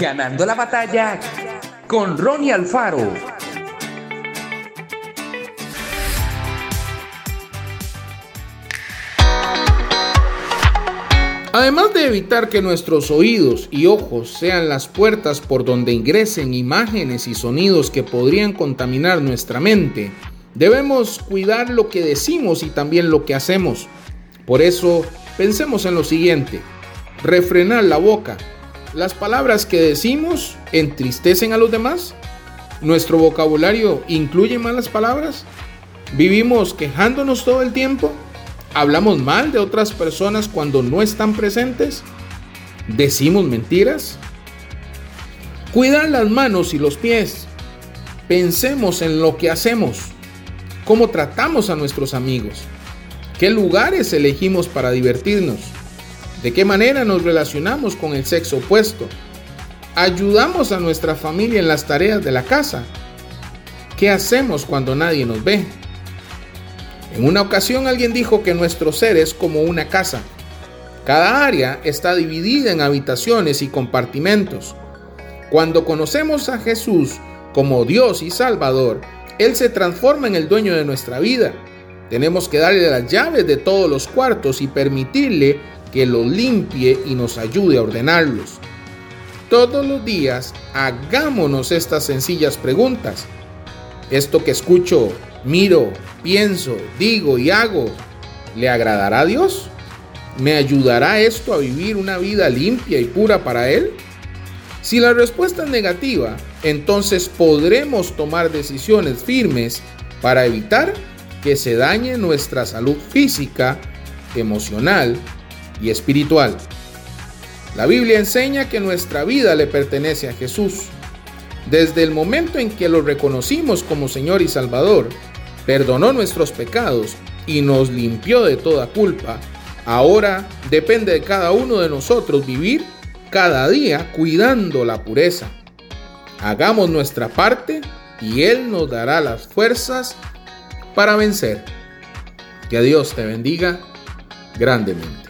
Ganando la batalla con Ronnie Alfaro. Además de evitar que nuestros oídos y ojos sean las puertas por donde ingresen imágenes y sonidos que podrían contaminar nuestra mente, debemos cuidar lo que decimos y también lo que hacemos. Por eso, pensemos en lo siguiente. Refrenar la boca. ¿Las palabras que decimos entristecen a los demás? ¿Nuestro vocabulario incluye malas palabras? ¿Vivimos quejándonos todo el tiempo? ¿Hablamos mal de otras personas cuando no están presentes? ¿Decimos mentiras? Cuidar las manos y los pies. Pensemos en lo que hacemos, cómo tratamos a nuestros amigos, qué lugares elegimos para divertirnos, de qué manera nos relacionamos con el sexo opuesto, ayudamos a nuestra familia en las tareas de la casa, qué hacemos cuando nadie nos ve. En una ocasión alguien dijo que nuestro ser es como una casa. Cada área está dividida en habitaciones y compartimentos. Cuando conocemos a Jesús como Dios y Salvador, Él se transforma en el dueño de nuestra vida. Tenemos que darle las llaves de todos los cuartos y permitirle que los limpie y nos ayude a ordenarlos. Todos los días hagámonos estas sencillas preguntas. ¿Esto que escucho miro, pienso, digo y hago, ¿le agradará a Dios? ¿Me ayudará esto a vivir una vida limpia y pura para Él? Si la respuesta es negativa, entonces podremos tomar decisiones firmes para evitar que se dañe nuestra salud física, emocional y espiritual. La Biblia enseña que nuestra vida le pertenece a Jesús. Desde el momento en que lo reconocimos como Señor y Salvador, perdonó nuestros pecados y nos limpió de toda culpa, ahora depende de cada uno de nosotros vivir cada día cuidando la pureza. Hagamos nuestra parte y Él nos dará las fuerzas para vencer. Que Dios te bendiga grandemente.